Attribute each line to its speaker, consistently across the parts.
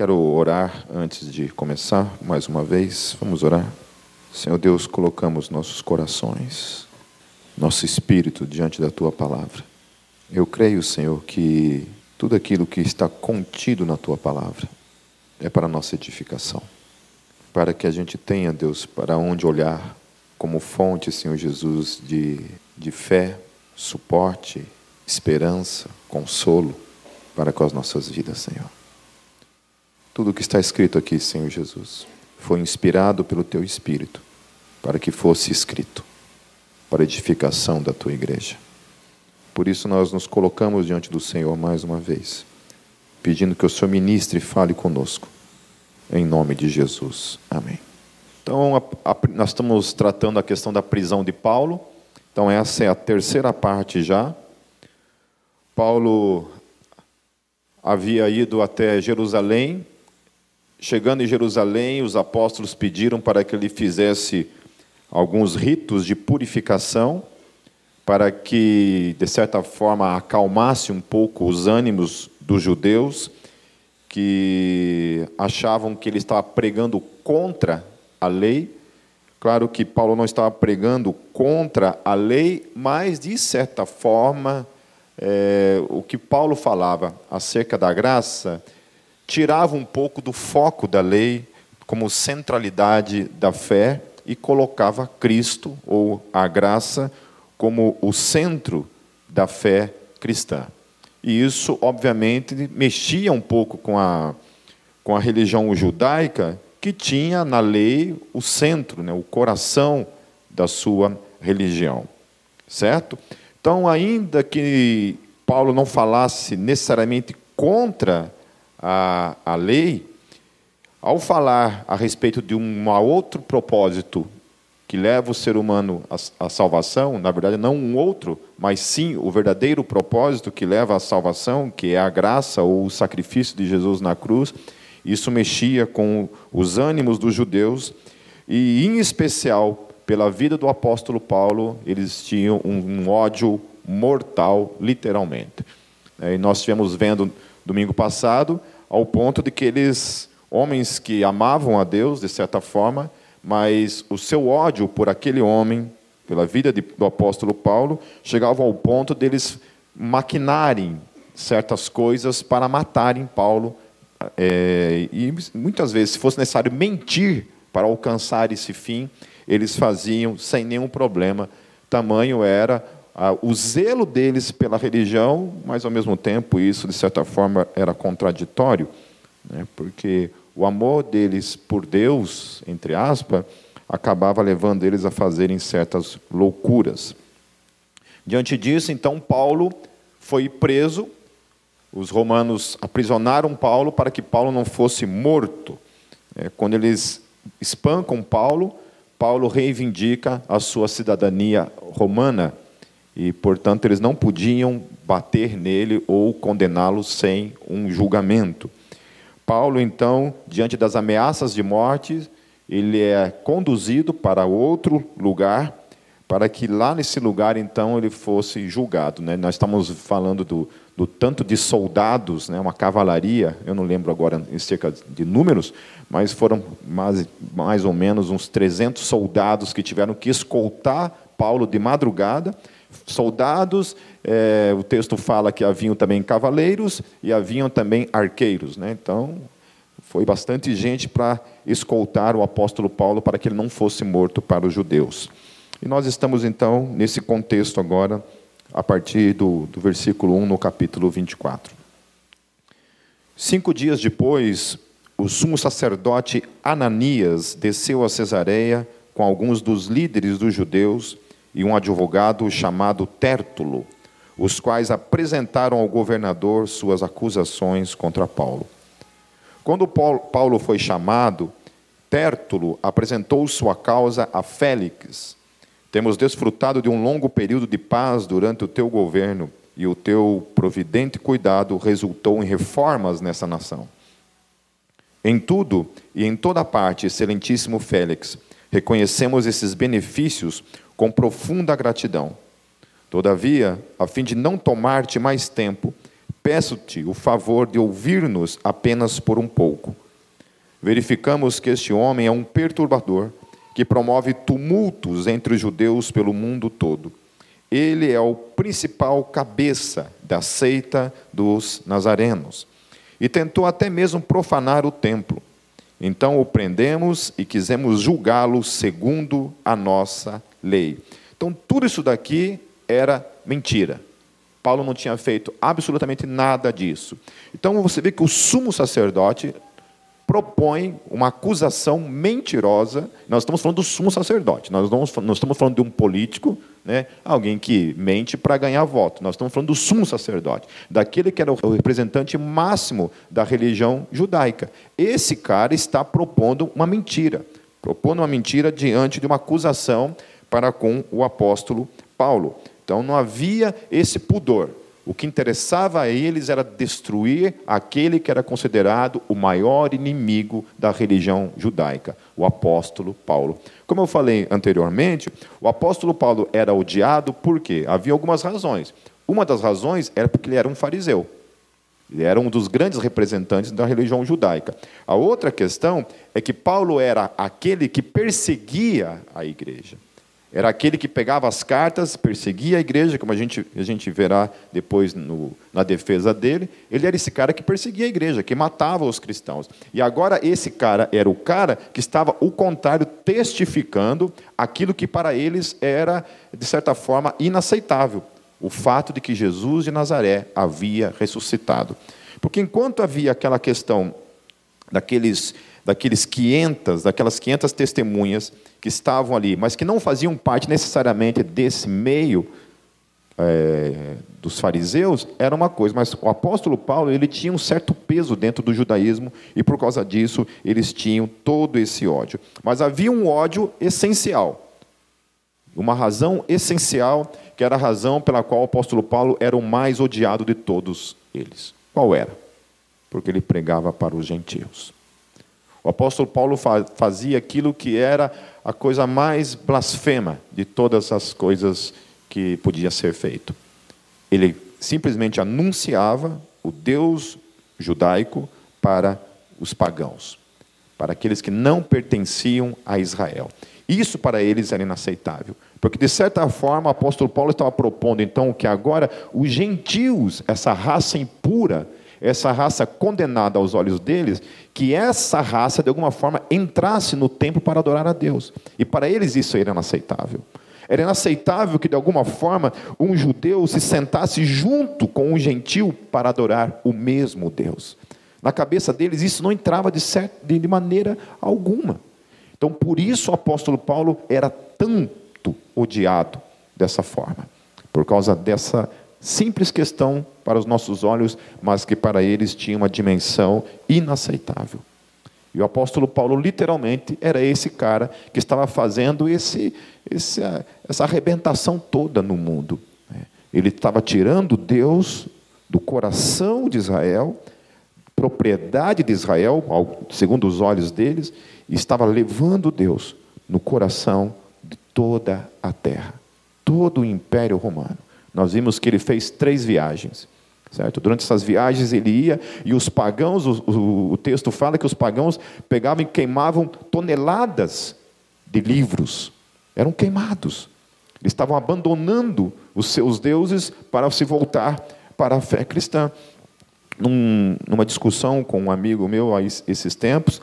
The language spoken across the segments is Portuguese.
Speaker 1: Quero orar antes de começar, mais uma vez. Vamos orar. Senhor Deus, colocamos nossos corações, nosso espírito diante da tua palavra. Eu creio, Senhor, que tudo aquilo que está contido na tua palavra é para nossa edificação. Para que a gente tenha, Deus, para onde olhar como fonte, Senhor Jesus, de, de fé, suporte, esperança, consolo para com as nossas vidas, Senhor. Tudo o que está escrito aqui, Senhor Jesus, foi inspirado pelo Teu Espírito para que fosse escrito, para edificação da Tua igreja. Por isso nós nos colocamos diante do Senhor mais uma vez, pedindo que o Senhor ministre e fale conosco, em nome de Jesus. Amém. Então, a, a, nós estamos tratando a questão da prisão de Paulo. Então, essa é a terceira parte já. Paulo havia ido até Jerusalém Chegando em Jerusalém, os apóstolos pediram para que ele fizesse alguns ritos de purificação, para que, de certa forma, acalmasse um pouco os ânimos dos judeus, que achavam que ele estava pregando contra a lei. Claro que Paulo não estava pregando contra a lei, mas, de certa forma, é, o que Paulo falava acerca da graça tirava um pouco do foco da lei como centralidade da fé e colocava Cristo ou a graça como o centro da fé cristã. E isso, obviamente, mexia um pouco com a, com a religião judaica, que tinha na lei o centro, né, o coração da sua religião. Certo? Então, ainda que Paulo não falasse necessariamente contra a, a lei, ao falar a respeito de um outro propósito que leva o ser humano à, à salvação, na verdade, não um outro, mas sim o verdadeiro propósito que leva à salvação, que é a graça ou o sacrifício de Jesus na cruz, isso mexia com os ânimos dos judeus e, em especial, pela vida do apóstolo Paulo, eles tinham um, ódio mortal, literalmente. E nós estivemos vendo domingo passado ao ponto de que eles, homens que amavam a Deus, de certa forma, mas o seu ódio por aquele homem, pela vida de, do apóstolo Paulo, chegava ao ponto deles maquinarem certas coisas para matarem Paulo. É, e muitas vezes, se fosse necessário mentir para alcançar esse fim, eles faziam sem nenhum problema. Tamanho era o zelo deles pela religião, mas ao mesmo tempo isso, de certa forma, era contraditório, né? porque o amor deles por Deus, entre aspas, acabava levando eles a fazerem certas loucuras. Diante disso, então, Paulo foi preso, os romanos aprisionaram Paulo para que Paulo não fosse morto. É, quando eles espancam Paulo, Paulo reivindica a sua cidadania romana e, portanto, eles não podiam bater nele ou condená-lo sem um julgamento. Paulo, então, diante das ameaças de morte, ele é conduzido para outro lugar, para que lá nesse lugar, então, ele fosse julgado. Né? Nós estamos falando do, do tanto de soldados, né? uma cavalaria, eu não lembro agora em cerca de números, mas foram mais, mais ou menos uns 300 soldados que tiveram que escoltar Paulo de madrugada soldados, é, o texto fala que haviam também cavaleiros e haviam também arqueiros. Né? Então, foi bastante gente para escoltar o apóstolo Paulo para que ele não fosse morto para os judeus. E nós estamos, então, nesse contexto agora, a partir do, do versículo 1 no capítulo 24. Cinco dias depois, o sumo sacerdote Ananias desceu a Cesareia com alguns dos líderes dos judeus e um advogado chamado Tértulo, os quais apresentaram ao governador suas acusações contra Paulo. Quando Paulo foi chamado, Tértulo apresentou sua causa a Félix. Temos desfrutado de um longo período de paz durante o teu governo, e o teu providente cuidado resultou em reformas nessa nação. Em tudo e em toda parte, excelentíssimo Félix, reconhecemos esses benefícios com profunda gratidão. Todavia, a fim de não tomar-te mais tempo, peço-te o favor de ouvir-nos apenas por um pouco. Verificamos que este homem é um perturbador que promove tumultos entre os judeus pelo mundo todo. Ele é o principal cabeça da seita dos nazarenos e tentou até mesmo profanar o templo. Então o prendemos e quisemos julgá-lo segundo a nossa lei. Então tudo isso daqui era mentira. Paulo não tinha feito absolutamente nada disso. Então você vê que o sumo sacerdote propõe uma acusação mentirosa. Nós estamos falando do sumo sacerdote, nós não, estamos falando de um político, né, alguém que mente para ganhar voto. Nós estamos falando do sumo sacerdote, daquele que era o representante máximo da religião judaica. Esse cara está propondo uma mentira, propondo uma mentira diante de uma acusação para com o apóstolo Paulo. Então não havia esse pudor. O que interessava a eles era destruir aquele que era considerado o maior inimigo da religião judaica, o apóstolo Paulo. Como eu falei anteriormente, o apóstolo Paulo era odiado porque havia algumas razões. Uma das razões era porque ele era um fariseu. Ele era um dos grandes representantes da religião judaica. A outra questão é que Paulo era aquele que perseguia a igreja. Era aquele que pegava as cartas, perseguia a igreja, como a gente, a gente verá depois no, na defesa dele. Ele era esse cara que perseguia a igreja, que matava os cristãos. E agora esse cara era o cara que estava, o contrário, testificando aquilo que para eles era, de certa forma, inaceitável: o fato de que Jesus de Nazaré havia ressuscitado. Porque enquanto havia aquela questão daqueles, daqueles 500, daquelas 500 testemunhas que estavam ali, mas que não faziam parte necessariamente desse meio é, dos fariseus, era uma coisa. Mas o apóstolo Paulo ele tinha um certo peso dentro do judaísmo e por causa disso eles tinham todo esse ódio. Mas havia um ódio essencial, uma razão essencial que era a razão pela qual o apóstolo Paulo era o mais odiado de todos eles. Qual era? Porque ele pregava para os gentios. O apóstolo Paulo fazia aquilo que era a coisa mais blasfema de todas as coisas que podia ser feito. Ele simplesmente anunciava o Deus judaico para os pagãos, para aqueles que não pertenciam a Israel. Isso para eles era inaceitável, porque de certa forma o apóstolo Paulo estava propondo então que agora os gentios, essa raça impura, essa raça condenada aos olhos deles, que essa raça, de alguma forma, entrasse no templo para adorar a Deus. E para eles isso era inaceitável. Era inaceitável que, de alguma forma, um judeu se sentasse junto com um gentil para adorar o mesmo Deus. Na cabeça deles, isso não entrava de, certo, de maneira alguma. Então, por isso o apóstolo Paulo era tanto odiado dessa forma, por causa dessa simples questão para os nossos olhos, mas que para eles tinha uma dimensão inaceitável. E o apóstolo Paulo, literalmente, era esse cara que estava fazendo esse, esse, essa arrebentação toda no mundo. Né? Ele estava tirando Deus do coração de Israel, propriedade de Israel, segundo os olhos deles, e estava levando Deus no coração de toda a terra, todo o império romano. Nós vimos que ele fez três viagens. Certo? Durante essas viagens ele ia e os pagãos, o, o, o, texto fala que os pagãos pegavam e queimavam toneladas de livros, eram queimados. Eles estavam abandonando os seus deuses para se voltar para a fé cristã. Num, numa discussão com um amigo meu há esses tempos,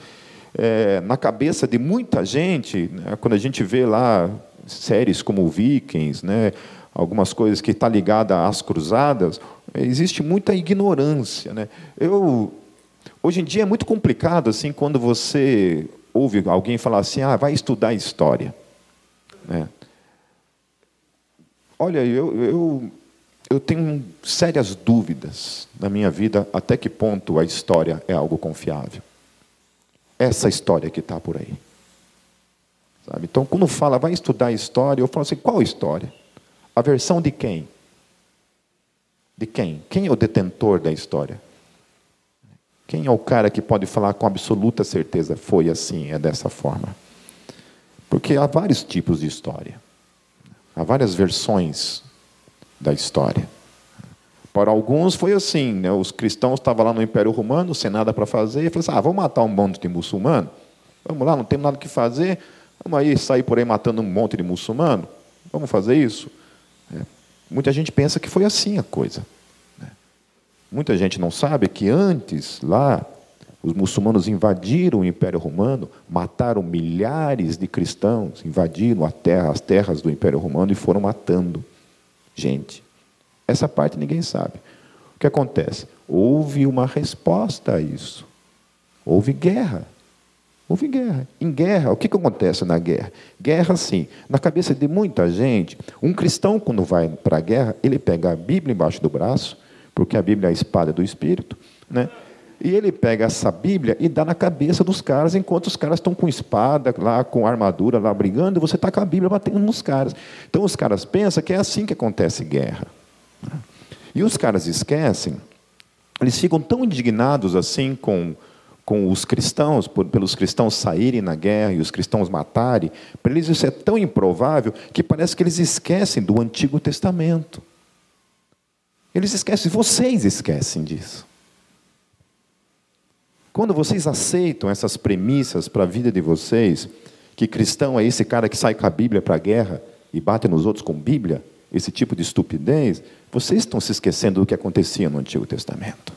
Speaker 1: é, na cabeça de muita gente, né, quando a gente vê lá séries como Vikings, né, algumas coisas que está ligada às cruzadas, existe muita ignorância, né? Eu hoje em dia é muito complicado assim quando você ouve alguém falar assim, ah, vai estudar história, né? Olha, eu, eu eu tenho sérias dúvidas na minha vida até que ponto a história é algo confiável. Essa história que está por aí. Sabe? Então, quando fala, vai estudar história, eu falo assim, qual história? A versão de quem? De quem? Quem é o detentor da história? Quem é o cara que pode falar com absoluta certeza foi assim, é dessa forma? Porque há vários tipos de história. Há várias versões da história. Para alguns foi assim, né? os cristãos estavam lá no Império Romano, sem nada para fazer, e falaram assim, ah, vamos matar um monte de muçulmano? Vamos lá, não tem nada que fazer, vamos aí sair por aí matando um monte de muçulmano? Vamos fazer isso? Muita gente pensa que foi assim a coisa. Né? Muita gente não sabe que antes, lá, os muçulmanos invadiram o Império Romano, mataram milhares de cristãos, invadiram terra, as terras do Império Romano e foram matando gente. Essa parte ninguém sabe. O que acontece? Houve uma resposta a isso. Houve guerra. Houve guerra. Em guerra, o que, que acontece na guerra? Guerra, sim. Na cabeça de muita gente, um cristão, quando vai para a guerra, ele pega a Bíblia embaixo do braço, porque a Bíblia é a espada do Espírito, né? E ele pega essa Bíblia e dá na cabeça dos caras, enquanto os caras estão com espada, lá com armadura, lá brigando, e você está com a Bíblia batendo nos caras. Então os caras pensam que é assim que acontece guerra. E os caras esquecem, eles ficam tão indignados assim com, com os cristãos, por, pelos cristãos saírem na guerra e os cristãos matarem, para eles isso é tão improvável que parece que eles esquecem do Antigo Testamento. Eles esquecem, vocês esquecem disso. Quando vocês aceitam essas premissas para a vida de vocês, que cristão é esse cara que sai com a Bíblia para a guerra e bate nos outros com Bíblia, esse tipo de estupidez, vocês estão se esquecendo do que acontecia no Antigo Testamento.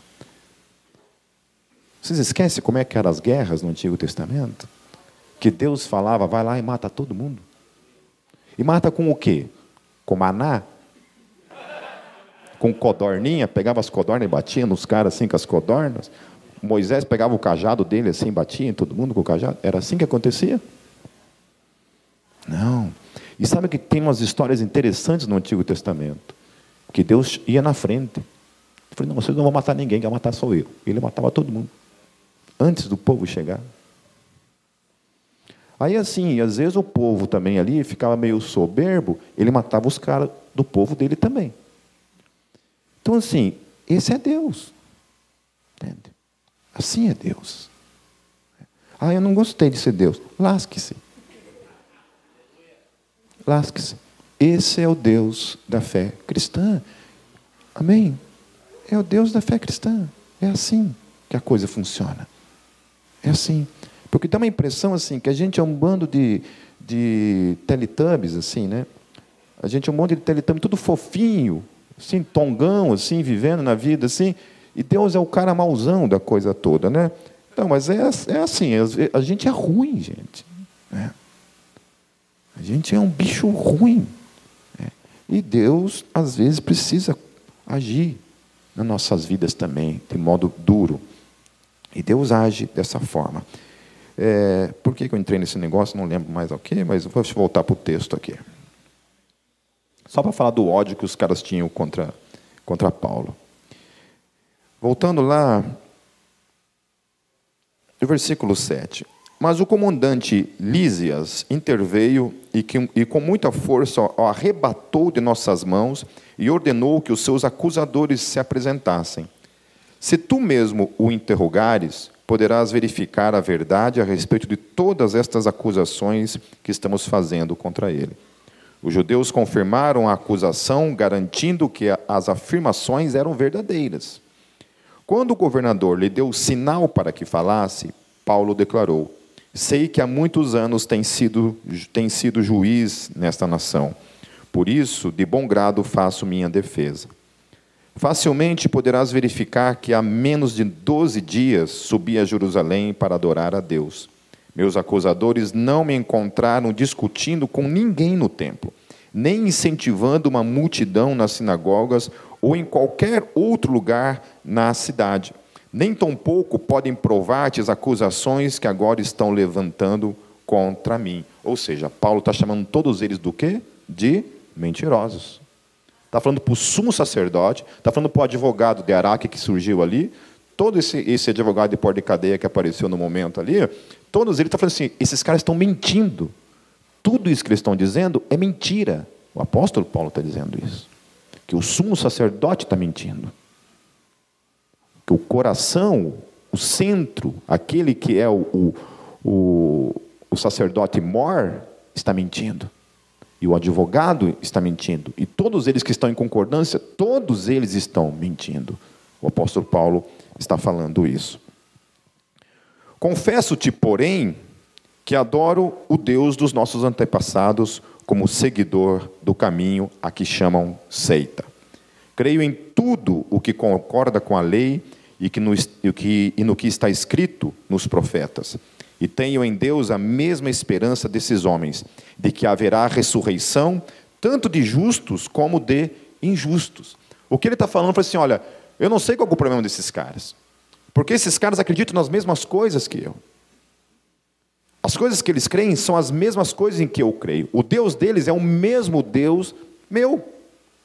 Speaker 1: Vocês esquecem como é que eram as guerras no Antigo Testamento? Que Deus falava, vai lá e mata todo mundo. E mata com o quê? Com maná? Com codorninha, pegava as codornas e batia nos caras assim com as codornas. Moisés pegava o cajado dele assim, batia em todo mundo com o cajado. Era assim que acontecia? Não. E sabe que tem umas histórias interessantes no Antigo Testamento, que Deus ia na frente. Eu falei, não, vocês não vão matar ninguém, quem vai matar sou eu. Ele matava todo mundo, antes do povo chegar. Aí assim, às vezes o povo também ali ficava meio soberbo, ele matava os caras do povo dele também. Então assim, esse é Deus. Entende? Assim é Deus. Ah, eu não gostei de ser Deus. Lasque-se. Lasque-se. Esse é o Deus da fé cristã. Amém? É o Deus da fé cristã. É assim que a coisa funciona. É assim. Porque dá uma impressão assim, que a gente é um bando de, de teletubbies, assim, né? A gente é um monte de teletubbies, tudo fofinho, assim, tongão, assim, vivendo na vida, assim. E Deus é o cara mauzão da coisa toda, né? Não, mas é, é assim, a gente é ruim, gente. Né? A gente é um bicho ruim. Né? E Deus, às vezes, precisa agir nas nossas vidas também, de modo duro. E Deus age dessa forma. É, por que, eu entrei nesse negócio? Não lembro mais o que, mas vou voltar para o texto aqui. Só para falar do ódio que os caras tinham contra, contra Paulo. Voltando lá, no versículo 7. Mas o comandante Lísias interveio e, que, e, com muita força o arrebatou de nossas mãos e ordenou que os seus acusadores se apresentassem. Se tu mesmo o interrogares, poderás verificar a verdade a respeito de todas estas acusações que estamos fazendo contra ele. Os judeus confirmaram a acusação, garantindo que as afirmações eram verdadeiras. Quando o governador lhe deu sinal para que falasse, Paulo declarou: Sei que há muitos anos tem sido, tem sido juiz nesta nação. Por isso, de bom grado faço minha defesa. Facilmente poderás verificar que há menos de doze dias subi a Jerusalém para adorar a Deus. Meus acusadores não me encontraram discutindo com ninguém no templo, nem incentivando uma multidão nas sinagogas ou em qualquer outro lugar na cidade nem tampouco podem provar-te as acusações que agora estão levantando contra mim. Ou seja, Paulo está chamando todos eles do quê? De mentirosos. Está falando para o sumo sacerdote, está falando para o advogado de Araque que surgiu ali, todo esse, esse advogado de porta de cadeia que apareceu no momento ali, todos eles estão falando assim: esses caras estão mentindo. Tudo isso que eles estão dizendo é mentira. O apóstolo Paulo está dizendo isso. Que o sumo sacerdote está mentindo o coração, o centro, aquele que é o, o, o, o sacerdote mor, está mentindo. E o advogado está mentindo. E todos eles que estão em concordância, todos eles estão mentindo. O apóstolo Paulo está falando isso. Confesso-te, porém, que adoro o Deus dos nossos antepassados como seguidor do caminho a que chamam seita. Creio em tudo o que concorda com a lei e, que no, e, que, e no que está escrito nos profetas. E tenho em Deus a mesma esperança desses homens, de que haverá ressurreição, tanto de justos como de injustos. O que ele está falando foi assim: olha, eu não sei qual é o problema desses caras. Porque esses caras acreditam nas mesmas coisas que eu. As coisas que eles creem são as mesmas coisas em que eu creio. O Deus deles é o mesmo Deus meu.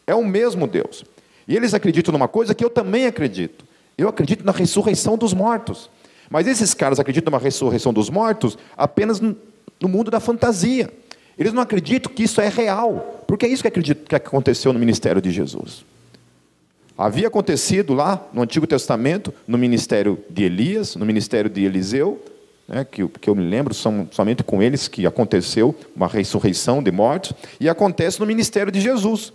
Speaker 1: É o mesmo Deus. E eles acreditam numa coisa que eu também acredito. Eu acredito na ressurreição dos mortos. Mas esses caras acreditam na ressurreição dos mortos apenas no mundo da fantasia. Eles não acreditam que isso é real, porque é isso que, acredito, que aconteceu no ministério de Jesus. Havia acontecido lá no Antigo Testamento, no ministério de Elias, no ministério de Eliseu, né, que, que eu me lembro, são somente com eles que aconteceu uma ressurreição de mortos, e acontece no ministério de Jesus.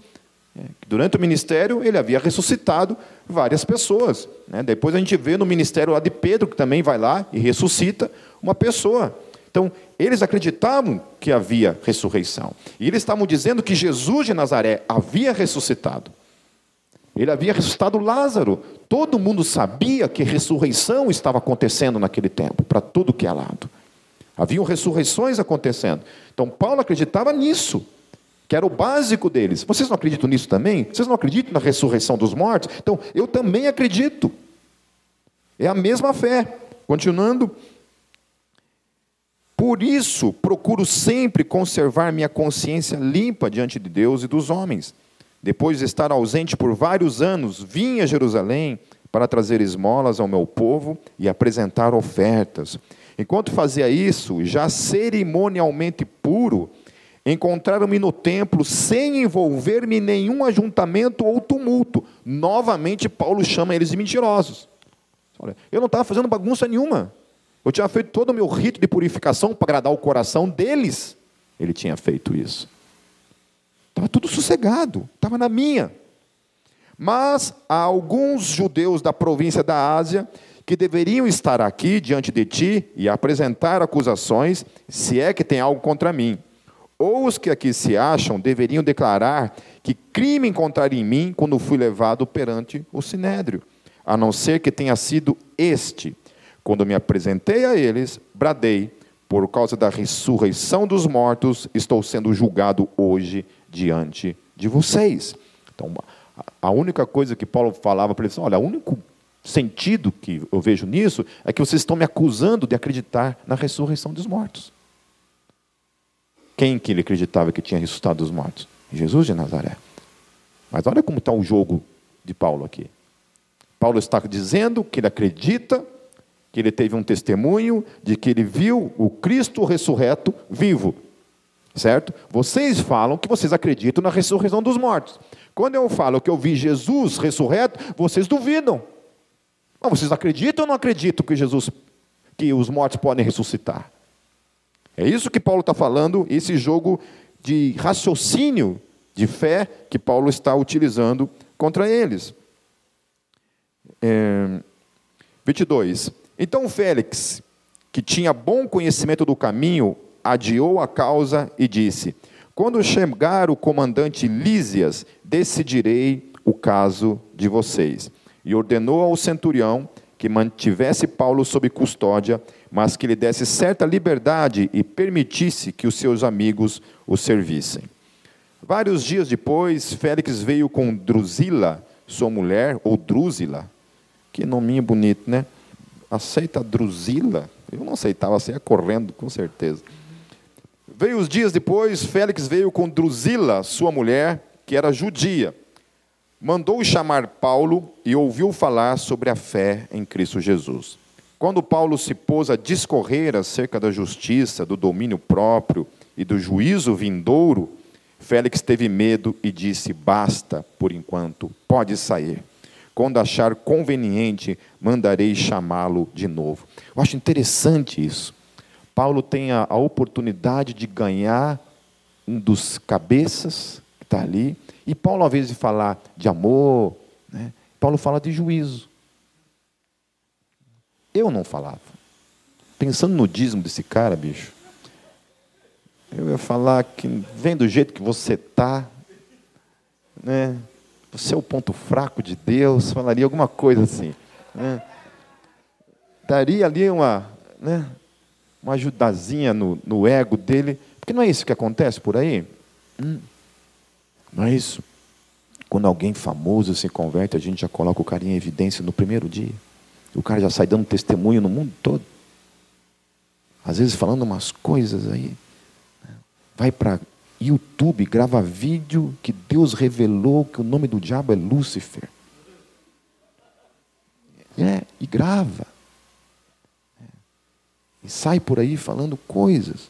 Speaker 1: É, durante o ministério, ele havia ressuscitado várias pessoas. Né? Depois a gente vê no ministério lá de Pedro, que também vai lá e ressuscita uma pessoa. Então, eles acreditavam que havia ressurreição. E eles estavam dizendo que Jesus de Nazaré havia ressuscitado. Ele havia ressuscitado Lázaro. Todo mundo sabia que ressurreição estava acontecendo naquele tempo, para tudo que é lado. Haviam ressurreições acontecendo. Então, Paulo acreditava nisso que era o básico deles. Vocês não acreditam nisso também? Vocês não acreditam na ressurreição dos mortos? Então, eu também acredito. É a mesma fé. Continuando. Por isso, procuro sempre conservar minha consciência limpa diante de Deus e dos homens. Depois de estar ausente por vários anos, vim a Jerusalém para trazer esmolas ao meu povo e apresentar ofertas. Enquanto fazia isso, já cerimonialmente puro, Encontraram-me no templo sem envolver-me em nenhum ajuntamento ou tumulto. Novamente, Paulo chama eles de mentirosos. Olha, eu não estava fazendo bagunça nenhuma. Eu tinha feito todo o meu rito de purificação para agradar o coração deles. Ele tinha feito isso. Estava tudo sossegado, estava na minha. Mas há alguns judeus da província da Ásia que deveriam estar aqui diante de ti e apresentar acusações, se é que tem algo contra mim ou os que aqui se acham deveriam declarar que crime encontraram em mim quando fui levado perante o sinédrio, a não ser que tenha sido este. Quando me apresentei a eles, bradei, por causa da ressurreição dos mortos, estou sendo julgado hoje diante de vocês. Então, a única coisa que Paulo falava para eles, olha, o único sentido que eu vejo nisso é que vocês estão me acusando de acreditar na ressurreição dos mortos. Quem que ele acreditava que tinha ressuscitado dos mortos? Jesus de Nazaré. Mas olha como está o jogo de Paulo aqui. Paulo está dizendo que ele acredita que ele teve um testemunho de que ele viu o Cristo ressurreto vivo. Certo? Vocês falam que vocês acreditam na ressurreição dos mortos. Quando eu falo que eu vi Jesus ressurreto, vocês duvidam. Mas vocês acreditam ou não acreditam que Jesus, que os mortos podem ressuscitar? É isso que Paulo está falando, esse jogo de raciocínio de fé que Paulo está utilizando contra eles. É, 22. Então Félix, que tinha bom conhecimento do caminho, adiou a causa e disse: Quando chegar o comandante Lísias, decidirei o caso de vocês. E ordenou ao centurião que mantivesse Paulo sob custódia mas que lhe desse certa liberdade e permitisse que os seus amigos o servissem. Vários dias depois, Félix veio com Drusila, sua mulher, ou Drusila, que nominho bonito, né? Aceita Drusila? Eu não aceitava, saia correndo, com certeza. Veio os dias depois, Félix veio com Drusila, sua mulher, que era judia. Mandou chamar Paulo e ouviu falar sobre a fé em Cristo Jesus. Quando Paulo se pôs a discorrer acerca da justiça, do domínio próprio e do juízo vindouro, Félix teve medo e disse: Basta, por enquanto, pode sair. Quando achar conveniente, mandarei chamá-lo de novo. Eu acho interessante isso. Paulo tem a, a oportunidade de ganhar um dos cabeças que está ali. E Paulo, ao invés de falar de amor, né, Paulo fala de juízo. Eu não falava. Pensando no dízimo desse cara, bicho, eu ia falar que vem do jeito que você está, né? Você é o ponto fraco de Deus, falaria alguma coisa assim. Né? Daria ali uma, né, uma ajudazinha no, no ego dele, porque não é isso que acontece por aí? Hum, não é isso? Quando alguém famoso se converte, a gente já coloca o cara em evidência no primeiro dia. O cara já sai dando testemunho no mundo todo. Às vezes falando umas coisas aí. Né? Vai para YouTube, grava vídeo que Deus revelou que o nome do diabo é Lúcifer. É, e grava. É. E sai por aí falando coisas.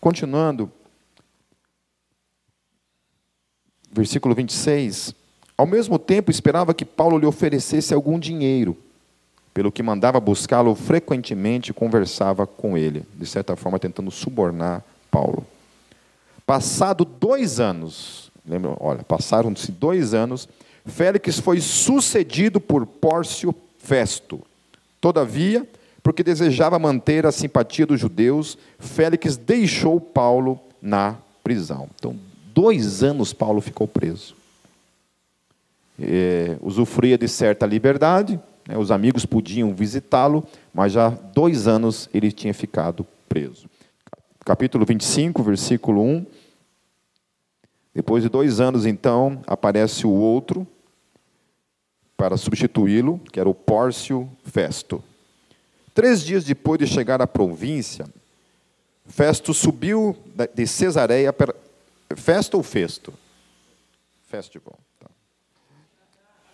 Speaker 1: Continuando, versículo 26. Ao mesmo tempo, esperava que Paulo lhe oferecesse algum dinheiro, pelo que mandava buscá-lo frequentemente e conversava com ele, de certa forma tentando subornar Paulo. Passado dois anos, lembra? Olha, passaram-se dois anos, Félix foi sucedido por Pórcio Festo. Todavia, porque desejava manter a simpatia dos judeus, Félix deixou Paulo na prisão. Então, dois anos Paulo ficou preso. É, usufruía de certa liberdade, né, os amigos podiam visitá-lo, mas já dois anos ele tinha ficado preso capítulo 25, versículo 1. Depois de dois anos, então, aparece o outro para substituí-lo, que era o Pórcio Festo. Três dias depois de chegar à província, Festo subiu de Cesareia. Per... Festo ou Festo? Festival.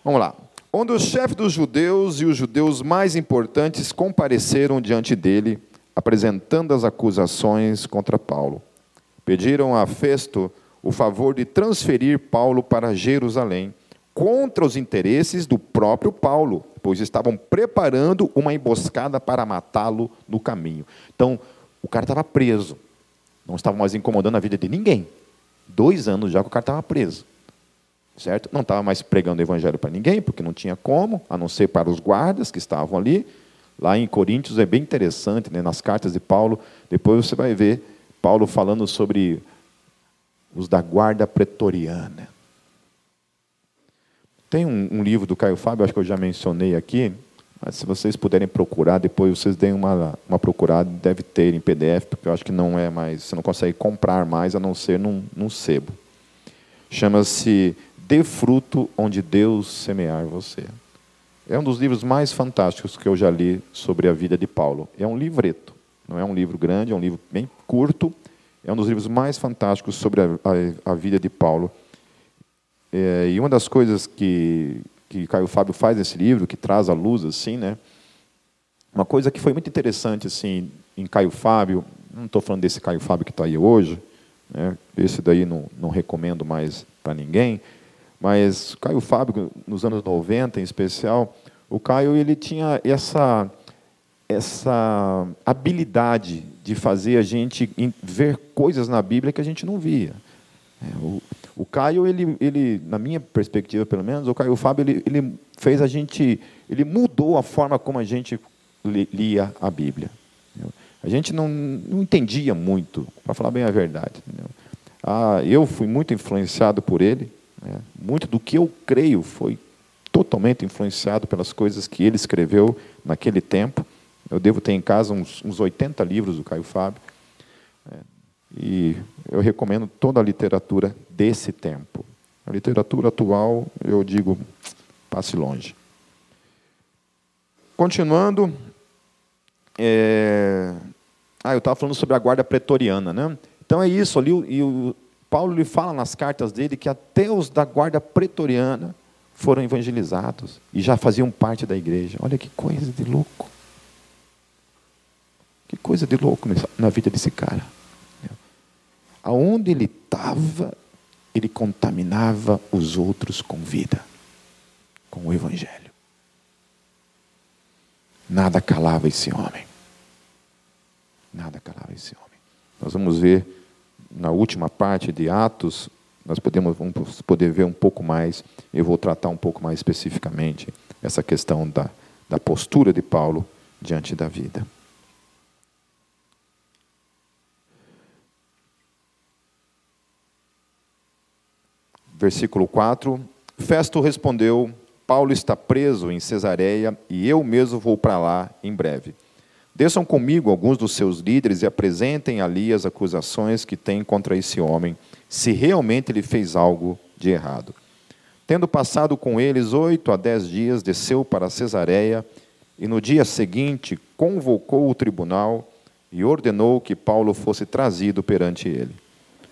Speaker 1: Vamos lá. Onde o chefe dos judeus e os judeus mais importantes compareceram diante dele apresentando as acusações contra Paulo. Pediram a Festo o favor de transferir Paulo para Jerusalém, contra os interesses do próprio Paulo, pois estavam preparando uma emboscada para matá-lo no caminho. Então, o cara estava preso, não estava mais incomodando a vida de ninguém. Dois anos já que o cara estava preso. Certo? Não estava mais pregando o evangelho para ninguém, porque não tinha como, a não ser para os guardas que estavam ali. Lá em Coríntios é bem interessante, né? nas cartas de Paulo, depois você vai ver Paulo falando sobre os da guarda pretoriana. Tem um, um, livro do Caio Fábio, acho que eu já mencionei aqui, mas se vocês puderem procurar, depois vocês deem uma, uma procurada, deve ter em PDF, porque eu acho que não é mais, você não consegue comprar mais a não ser num, num sebo. Chama-se Dê fruto onde Deus semear você. É um dos livros mais fantásticos que eu já li sobre a vida de Paulo. É um livreto, não é um livro grande, é um livro bem curto. É um dos livros mais fantásticos sobre a, a, a vida de Paulo. É, e uma das coisas que, que Caio Fábio faz nesse livro, que traz à luz, assim, né? Uma coisa que foi muito interessante, assim, em Caio Fábio, não estou falando desse Caio Fábio que está aí hoje, né? esse daí não, não recomendo mais para ninguém, mas Caio Fábio, nos anos 90 em especial, o Caio ele tinha essa, essa habilidade de fazer a gente ver coisas na Bíblia que a gente não via. É, o, o Caio, ele, ele, na minha perspectiva pelo menos, o Caio Fábio ele, ele fez a gente, ele mudou a forma como a gente lia a Bíblia. A gente não, não entendia muito, para falar bem a verdade. Ah, eu fui muito influenciado por ele, né? Muito do que eu creio foi totalmente influenciado pelas coisas que ele escreveu naquele tempo. Eu devo ter em casa uns, uns 80 livros do Caio Fábio. Né? E eu recomendo toda a literatura desse tempo. A literatura atual, eu digo, passe longe. Continuando, é... ah, eu estava falando sobre a guarda pretoriana, né? Então é isso ali, e o, Paulo lhe fala nas cartas dele que até os da guarda pretoriana foram evangelizados e já faziam parte da igreja. Olha que coisa de louco. Que coisa de louco na vida desse cara. Aonde ele estava, ele contaminava os outros com vida, com o evangelho. Nada calava esse homem. Nada calava esse homem. Nós vamos ver na última parte de Atos, nós podemos vamos poder ver um pouco mais, eu vou tratar um pouco mais especificamente essa questão da, da postura de Paulo diante da vida. Versículo 4: Festo respondeu: Paulo está preso em Cesareia e eu mesmo vou para lá em breve. Desçam comigo alguns dos seus líderes e apresentem ali as acusações que têm contra esse homem, se realmente ele fez algo de errado. Tendo passado com eles oito a dez dias, desceu para Cesareia e no dia seguinte convocou o tribunal e ordenou que Paulo fosse trazido perante ele.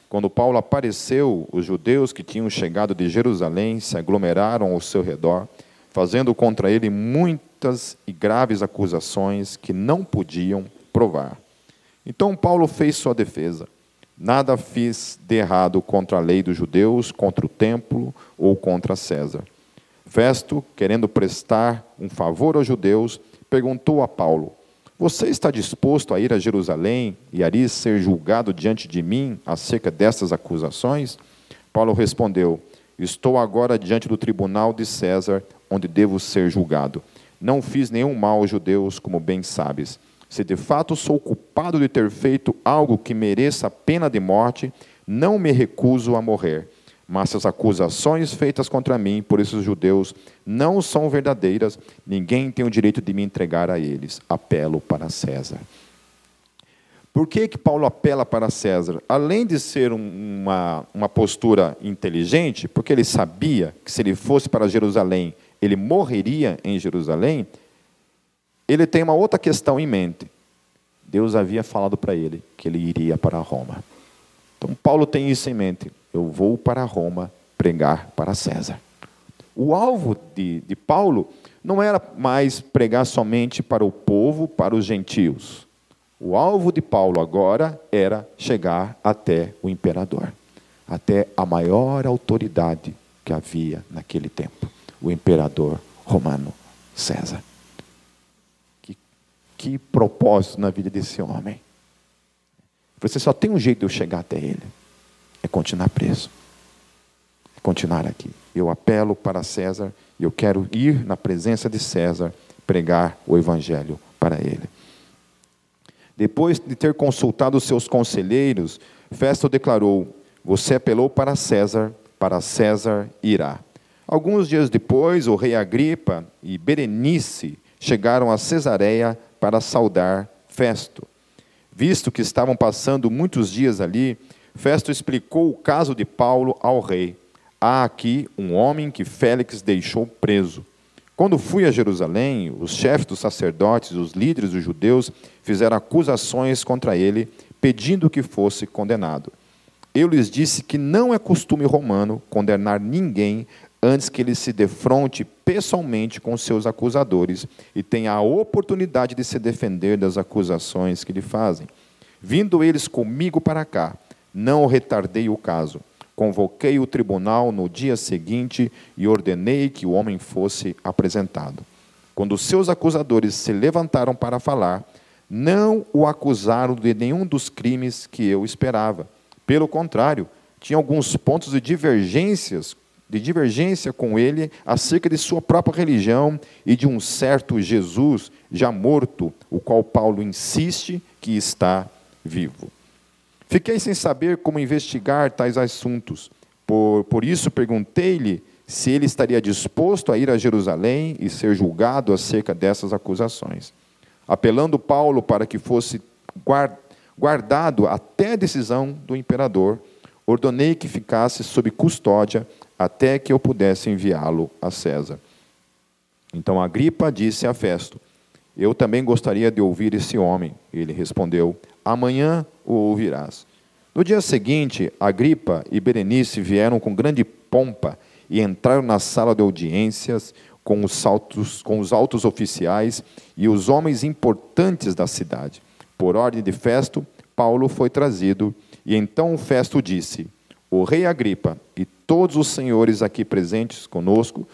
Speaker 1: Quando Paulo apareceu, os judeus que tinham chegado de Jerusalém se aglomeraram ao seu redor, fazendo contra ele muitas e graves acusações que não podiam provar. Então Paulo fez sua defesa. Nada fiz de errado contra a lei dos judeus, contra o templo ou contra César. Festo, querendo prestar um favor aos judeus, perguntou a Paulo: você está disposto a ir a Jerusalém e ali ser julgado diante de mim acerca dessas acusações? Paulo respondeu: Estou agora diante do tribunal de César, onde devo ser julgado. Não fiz nenhum mal aos judeus, como bem sabes. Se de fato sou culpado de ter feito algo que mereça pena de morte, não me recuso a morrer. Mas as acusações feitas contra mim por esses judeus não são verdadeiras, ninguém tem o direito de me entregar a eles. Apelo para César. Por que, que Paulo apela para César? Além de ser uma, uma postura inteligente, porque ele sabia que se ele fosse para Jerusalém, ele morreria em Jerusalém, ele tem uma outra questão em mente. Deus havia falado para ele que ele iria para Roma. Então, Paulo tem isso em mente eu vou para Roma pregar para César. O alvo de, de Paulo não era mais pregar somente para o povo, para os gentios. O alvo de Paulo agora era chegar até o imperador, até a maior autoridade que havia naquele tempo, o imperador romano César. Que, que propósito na vida desse homem. Você só tem um jeito de eu chegar até ele é continuar preso. É continuar aqui. Eu apelo para César e eu quero ir na presença de César pregar o evangelho para ele. Depois de ter consultado seus conselheiros, Festo declarou: Você apelou para César, para César irá. Alguns dias depois, o rei Agripa e Berenice chegaram a Cesareia para saudar Festo. Visto que estavam passando muitos dias ali, Festo explicou o caso de Paulo ao rei. Há aqui um homem que Félix deixou preso. Quando fui a Jerusalém, os chefes dos sacerdotes os líderes dos judeus fizeram acusações contra ele, pedindo que fosse condenado. Eu lhes disse que não é costume romano condenar ninguém antes que ele se defronte pessoalmente com seus acusadores e tenha a oportunidade de se defender das acusações que lhe fazem. Vindo eles comigo para cá, não retardei o caso. Convoquei o tribunal no dia seguinte e ordenei que o homem fosse apresentado. Quando seus acusadores se levantaram para falar, não o acusaram de nenhum dos crimes que eu esperava. Pelo contrário, tinha alguns pontos de divergências, de divergência com ele acerca de sua própria religião e de um certo Jesus já morto, o qual Paulo insiste que está vivo. Fiquei sem saber como investigar tais assuntos. Por, por isso perguntei-lhe se ele estaria disposto a ir a Jerusalém e ser julgado acerca dessas acusações. Apelando Paulo para que fosse guardado até a decisão do imperador, ordenei que ficasse sob custódia até que eu pudesse enviá-lo a César. Então Agripa disse a Festo: Eu também gostaria de ouvir esse homem. Ele respondeu: Amanhã o ouvirás. No dia seguinte, Agripa e Berenice vieram com grande pompa e entraram na sala de audiências com os, altos, com os altos oficiais e os homens importantes da cidade. Por ordem de Festo, Paulo foi trazido, e então Festo disse: O rei Agripa e todos os senhores aqui presentes conosco,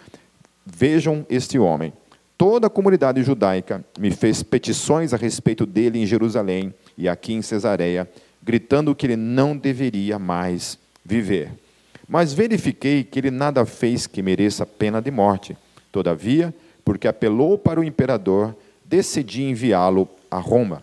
Speaker 1: vejam este homem. Toda a comunidade judaica me fez petições a respeito dele em Jerusalém e aqui em Cesareia gritando que ele não deveria mais viver. Mas verifiquei que ele nada fez que mereça pena de morte. Todavia, porque apelou para o imperador, decidi enviá-lo a Roma.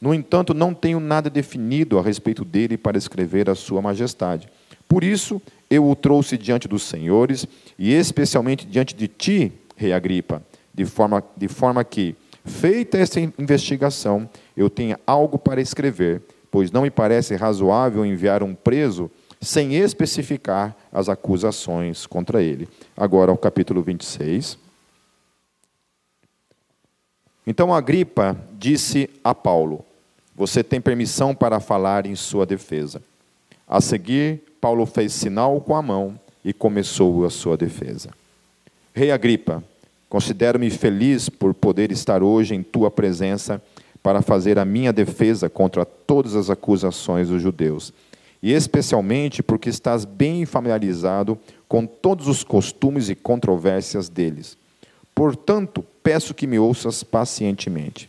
Speaker 1: No entanto, não tenho nada definido a respeito dele para escrever a Sua Majestade. Por isso, eu o trouxe diante dos senhores, e especialmente diante de ti, Rei Agripa, de forma, de forma que, feita essa investigação, eu tenha algo para escrever, pois não me parece razoável enviar um preso sem especificar as acusações contra ele. Agora, ao capítulo 26. Então Agripa disse a Paulo: Você tem permissão para falar em sua defesa. A seguir, Paulo fez sinal com a mão e começou a sua defesa. Rei Agripa, considero-me feliz por poder estar hoje em tua presença para fazer a minha defesa contra todas as acusações dos judeus e especialmente porque estás bem familiarizado com todos os costumes e controvérsias deles. Portanto, peço que me ouças pacientemente.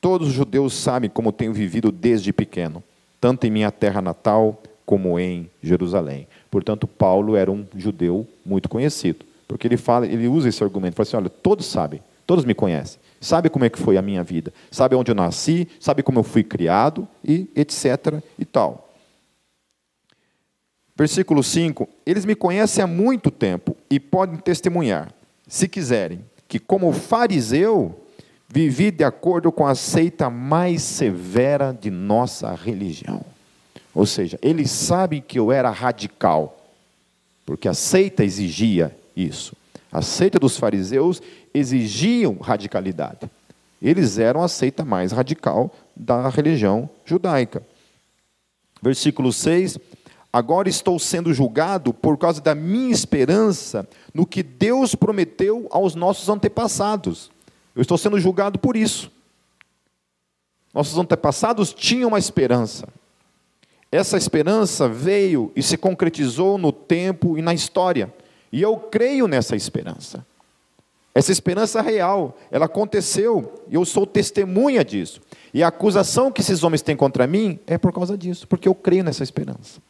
Speaker 1: Todos os judeus sabem como tenho vivido desde pequeno, tanto em minha terra natal como em Jerusalém. Portanto, Paulo era um judeu muito conhecido, porque ele fala, ele usa esse argumento, fala assim, olha, todos sabem, todos me conhecem, sabe como é que foi a minha vida, sabe onde eu nasci, sabe como eu fui criado e etc e tal. Versículo 5: Eles me conhecem há muito tempo e podem testemunhar, se quiserem, que como fariseu vivi de acordo com a seita mais severa de nossa religião. Ou seja, eles sabem que eu era radical, porque a seita exigia isso. A seita dos fariseus exigiam radicalidade. Eles eram a seita mais radical da religião judaica. Versículo 6: Agora estou sendo julgado por causa da minha esperança no que Deus prometeu aos nossos antepassados. Eu estou sendo julgado por isso. Nossos antepassados tinham uma esperança. Essa esperança veio e se concretizou no tempo e na história. E eu creio nessa esperança. Essa esperança real, ela aconteceu e eu sou testemunha disso. E a acusação que esses homens têm contra mim é por causa disso, porque eu creio nessa esperança.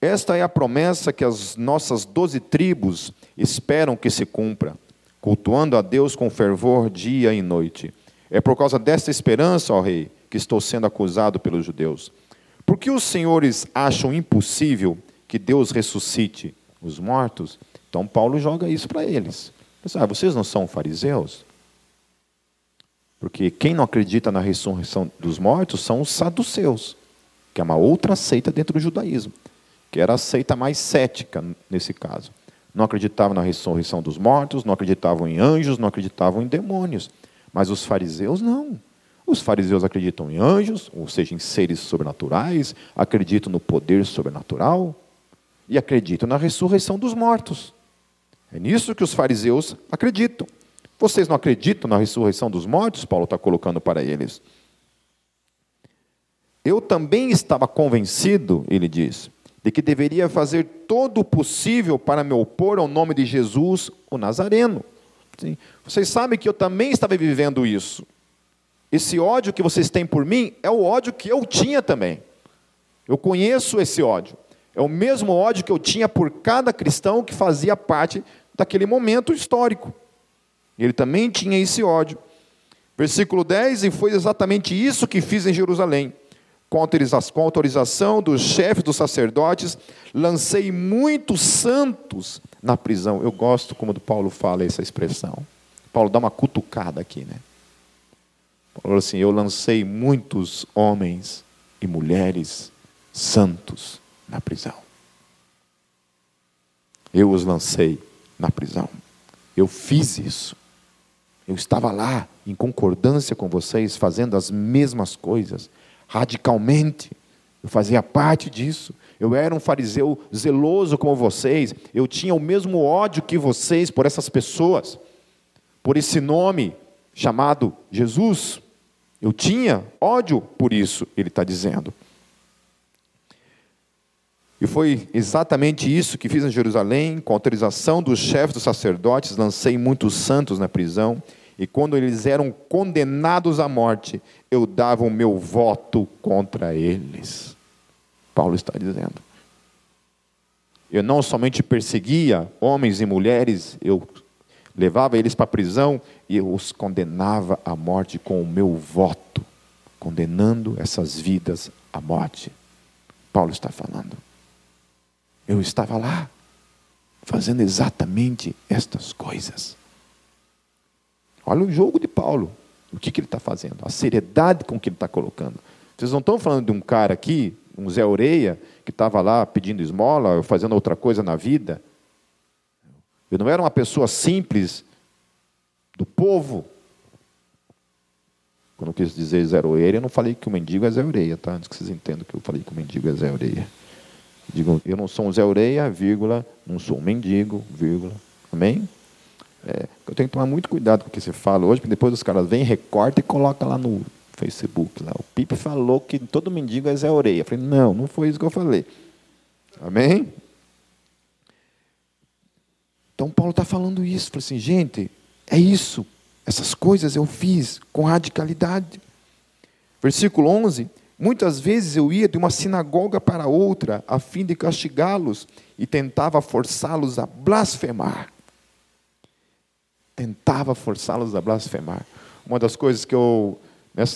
Speaker 1: Esta é a promessa que as nossas doze tribos esperam que se cumpra, cultuando a Deus com fervor dia e noite. É por causa desta esperança, ó Rei, que estou sendo acusado pelos judeus. Por que os senhores acham impossível que Deus ressuscite os mortos? Então Paulo joga isso para eles. Ah, vocês não são fariseus? Porque quem não acredita na ressurreição dos mortos são os saduceus, que é uma outra seita dentro do judaísmo que era a seita mais cética nesse caso. Não acreditavam na ressurreição dos mortos, não acreditavam em anjos, não acreditavam em demônios. Mas os fariseus não. Os fariseus acreditam em anjos, ou seja, em seres sobrenaturais, acreditam no poder sobrenatural e acreditam na ressurreição dos mortos. É nisso que os fariseus acreditam. Vocês não acreditam na ressurreição dos mortos? Paulo está colocando para eles. Eu também estava convencido, ele diz, de que deveria fazer todo o possível para me opor ao nome de Jesus, o Nazareno. Sim. Vocês sabem que eu também estava vivendo isso. Esse ódio que vocês têm por mim é o ódio que eu tinha também. Eu conheço esse ódio. É o mesmo ódio que eu tinha por cada cristão que fazia parte daquele momento histórico. Ele também tinha esse ódio. Versículo 10: E foi exatamente isso que fiz em Jerusalém com autorização dos chefes dos sacerdotes, lancei muitos santos na prisão. Eu gosto como do Paulo fala essa expressão. Paulo dá uma cutucada aqui, né? Falou assim: Eu lancei muitos homens e mulheres santos na prisão. Eu os lancei na prisão. Eu fiz isso. Eu estava lá, em concordância com vocês, fazendo as mesmas coisas radicalmente. Eu fazia parte disso. Eu era um fariseu zeloso como vocês. Eu tinha o mesmo ódio que vocês por essas pessoas, por esse nome chamado Jesus. Eu tinha ódio por isso, ele está dizendo. E foi exatamente isso que fiz em Jerusalém, com autorização dos chefes dos sacerdotes, lancei muitos santos na prisão E quando eles eram condenados à morte, eu dava o meu voto contra eles. Paulo está dizendo. Eu não somente perseguia homens e mulheres, eu levava eles para a prisão e eu os condenava à morte com o meu voto, condenando essas vidas à morte. Paulo está falando. Eu estava lá, fazendo exatamente estas coisas. Olha o jogo de Paulo, o que, que ele está fazendo, a seriedade com que ele está colocando. Vocês não estão falando de um cara aqui, um Zé Oreia, que estava lá pedindo esmola, fazendo outra coisa na vida. Eu não era uma pessoa simples do povo. Quando eu quis dizer Zé Oreia, eu não falei que o mendigo é Zé Oreia, tá? Antes que vocês entendam que eu falei que o mendigo é Zé Oreia. Digo, eu não sou um Zé Oreia, vírgula, não sou um mendigo, vírgula. Amém? É, eu tenho que tomar muito cuidado com o que você fala hoje, porque depois os caras vêm, recorta e coloca lá no Facebook. Lá. O Pipe falou que todo mendigo é Zé Oreia. Eu falei, não, não foi isso que eu falei. Amém? Então Paulo está falando isso. Falei assim, gente, é isso. Essas coisas eu fiz com radicalidade. Versículo 11. Muitas vezes eu ia de uma sinagoga para outra a fim de castigá-los e tentava forçá-los a blasfemar tentava forçá-los a blasfemar. Uma das coisas que eu,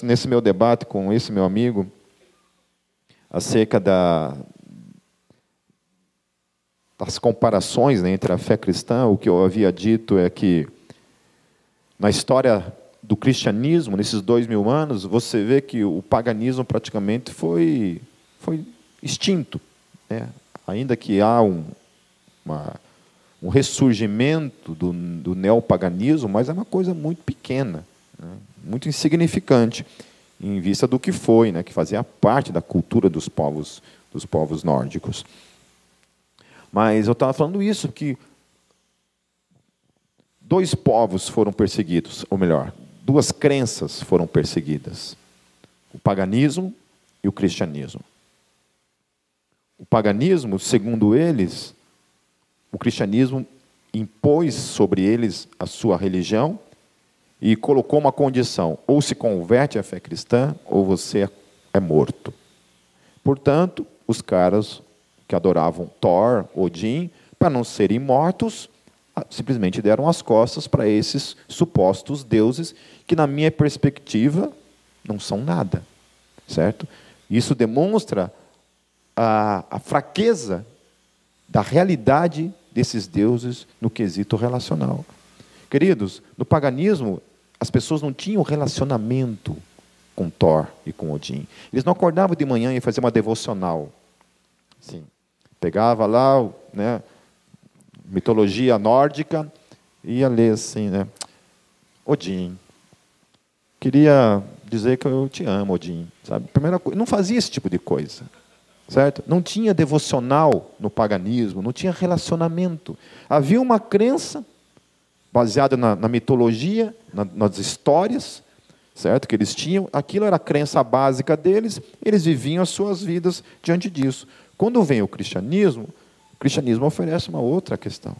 Speaker 1: nesse, meu debate com esse meu amigo, acerca da, das comparações né, entre a fé cristã, o que eu havia dito é que, na história do cristianismo, nesses dois mil anos, você vê que o paganismo praticamente foi, foi extinto. Né? Ainda que há um, uma um ressurgimento do, do neopaganismo, mas é uma coisa muito pequena, né? muito insignificante em vista do que foi, né? que fazia parte da cultura dos povos, dos povos nórdicos. Mas eu estava falando isso, que dois povos foram perseguidos, ou melhor, duas crenças foram perseguidas: o paganismo e o cristianismo. O paganismo, segundo eles, o cristianismo impôs sobre eles a sua religião e colocou uma condição: ou se converte à fé cristã, ou você é morto. Portanto, os caras que adoravam Thor, Odin, para não serem mortos, simplesmente deram as costas para esses supostos deuses que, na minha perspectiva, não são nada, certo? Isso demonstra a, a fraqueza da realidade desses deuses no quesito relacional. Queridos, no paganismo, as pessoas não tinham relacionamento com Thor e com Odin. Eles não acordavam de manhã e faziam uma devocional. Sim. Pegava lá, né, mitologia nórdica, e ia ler assim, né? Odin. Queria dizer que eu te amo, Odin. Sabe? Primeira coisa, não fazia esse tipo de coisa certo? Não tinha devocional no paganismo, não tinha relacionamento. Havia uma crença baseada na, na mitologia, na, nas histórias, certo? Que eles tinham. Aquilo era a crença básica deles. Eles viviam as suas vidas diante disso. Quando vem o cristianismo, o cristianismo oferece uma outra questão,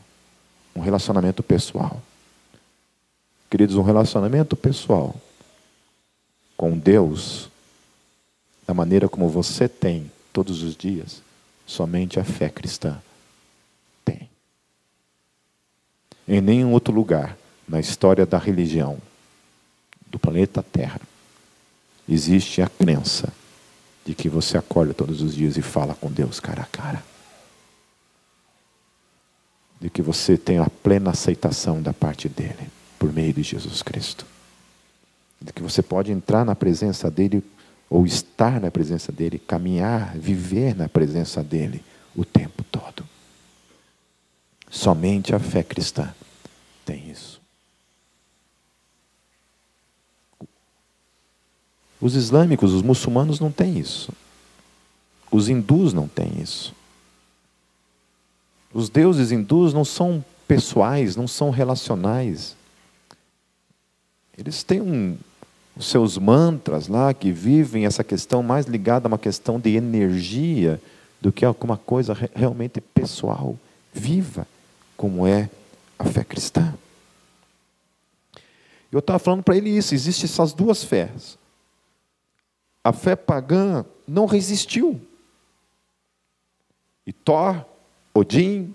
Speaker 1: um relacionamento pessoal. Queridos, um relacionamento pessoal com Deus, da maneira como você tem todos os dias, somente a fé cristã tem. Em nenhum outro lugar na história da religião do planeta Terra existe a crença de que você acorda todos os dias e fala com Deus cara a cara. De que você tem a plena aceitação da parte dele, por meio de Jesus Cristo. De que você pode entrar na presença dele ou estar na presença dele, caminhar, viver na presença dele o tempo todo. Somente a fé cristã tem isso. Os islâmicos, os muçulmanos não têm isso. Os hindus não têm isso. Os deuses hindus não são pessoais, não são relacionais. Eles têm um, os seus mantras lá, que vivem essa questão mais ligada a uma questão de energia do que alguma coisa realmente pessoal, viva, como é a fé cristã. Eu estava falando para ele isso: existem essas duas fés. A fé pagã não resistiu. E Thor, Odin,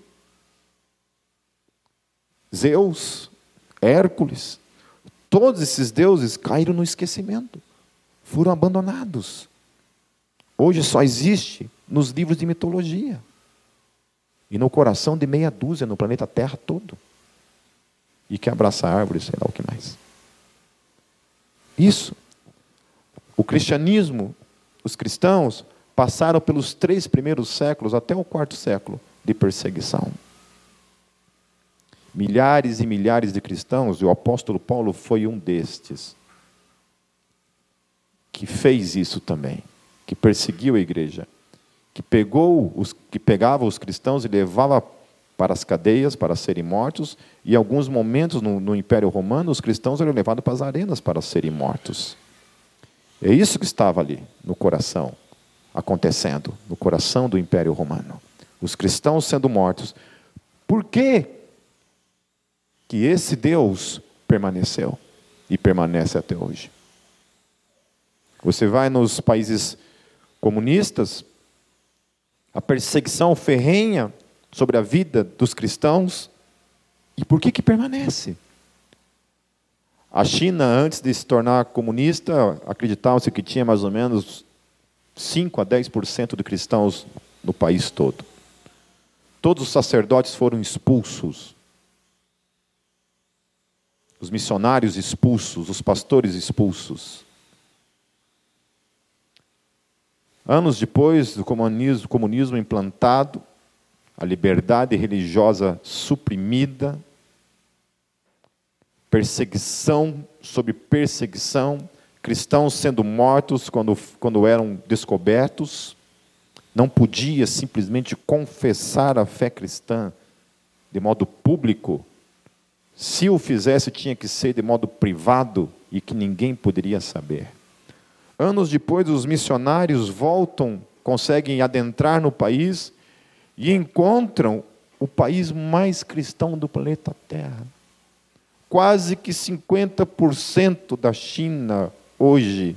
Speaker 1: Zeus, Hércules, todos esses deuses caíram no esquecimento, foram abandonados. Hoje só existe nos livros de mitologia e no coração de meia dúzia no planeta Terra todo. E que abraça árvores, sei lá o que mais. Isso. O cristianismo, os cristãos, passaram pelos três primeiros séculos, até o quarto século, de perseguição. Milhares e milhares de cristãos, e o apóstolo Paulo foi um destes, que fez isso também, que perseguiu a igreja, que pegou os que pegava os cristãos e levava para as cadeias para serem mortos, e em alguns momentos no, no Império Romano os cristãos eram levados para as arenas para serem mortos. É isso que estava ali no coração, acontecendo, no coração do Império Romano. Os cristãos sendo mortos. Por que, que esse Deus permaneceu e permanece até hoje? Você vai nos países comunistas, a perseguição ferrenha sobre a vida dos cristãos, e por que que permanece? A China, antes de se tornar comunista, acreditava-se que tinha mais ou menos 5 a 10% de cristãos no país todo. Todos os sacerdotes foram expulsos. Os missionários expulsos, os pastores expulsos. Anos depois do comunismo, comunismo implantado, a liberdade religiosa suprimida, perseguição sobre perseguição, cristãos sendo mortos quando, quando eram descobertos, não podia simplesmente confessar a fé cristã de modo público. Se o fizesse, tinha que ser de modo privado e que ninguém poderia saber. Anos depois, os missionários voltam, conseguem adentrar no país e encontram o país mais cristão do planeta Terra. Quase que 50% da China hoje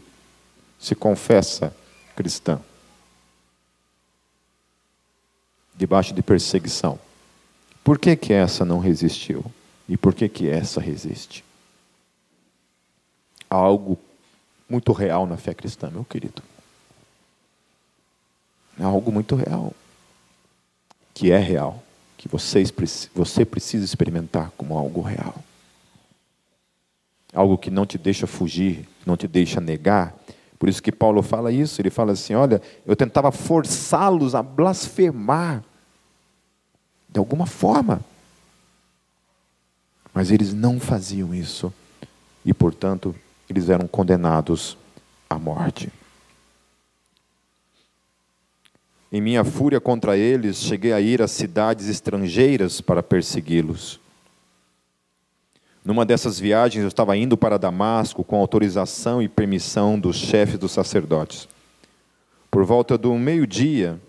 Speaker 1: se confessa cristã. Debaixo de perseguição. Por que, que essa não resistiu? E por que, que essa resiste? Há algo muito real na fé cristã, meu querido. É algo muito real. Que é real. Que vocês, você precisa experimentar como algo real algo que não te deixa fugir, não te deixa negar. Por isso que Paulo fala isso, ele fala assim: olha, eu tentava forçá-los a blasfemar, de alguma forma, mas eles não faziam isso, e portanto, eles eram condenados à morte. Em minha fúria contra eles, cheguei a ir às cidades estrangeiras para persegui-los. Numa dessas viagens, eu estava indo para Damasco com autorização e permissão dos chefes dos sacerdotes. Por volta do meio-dia,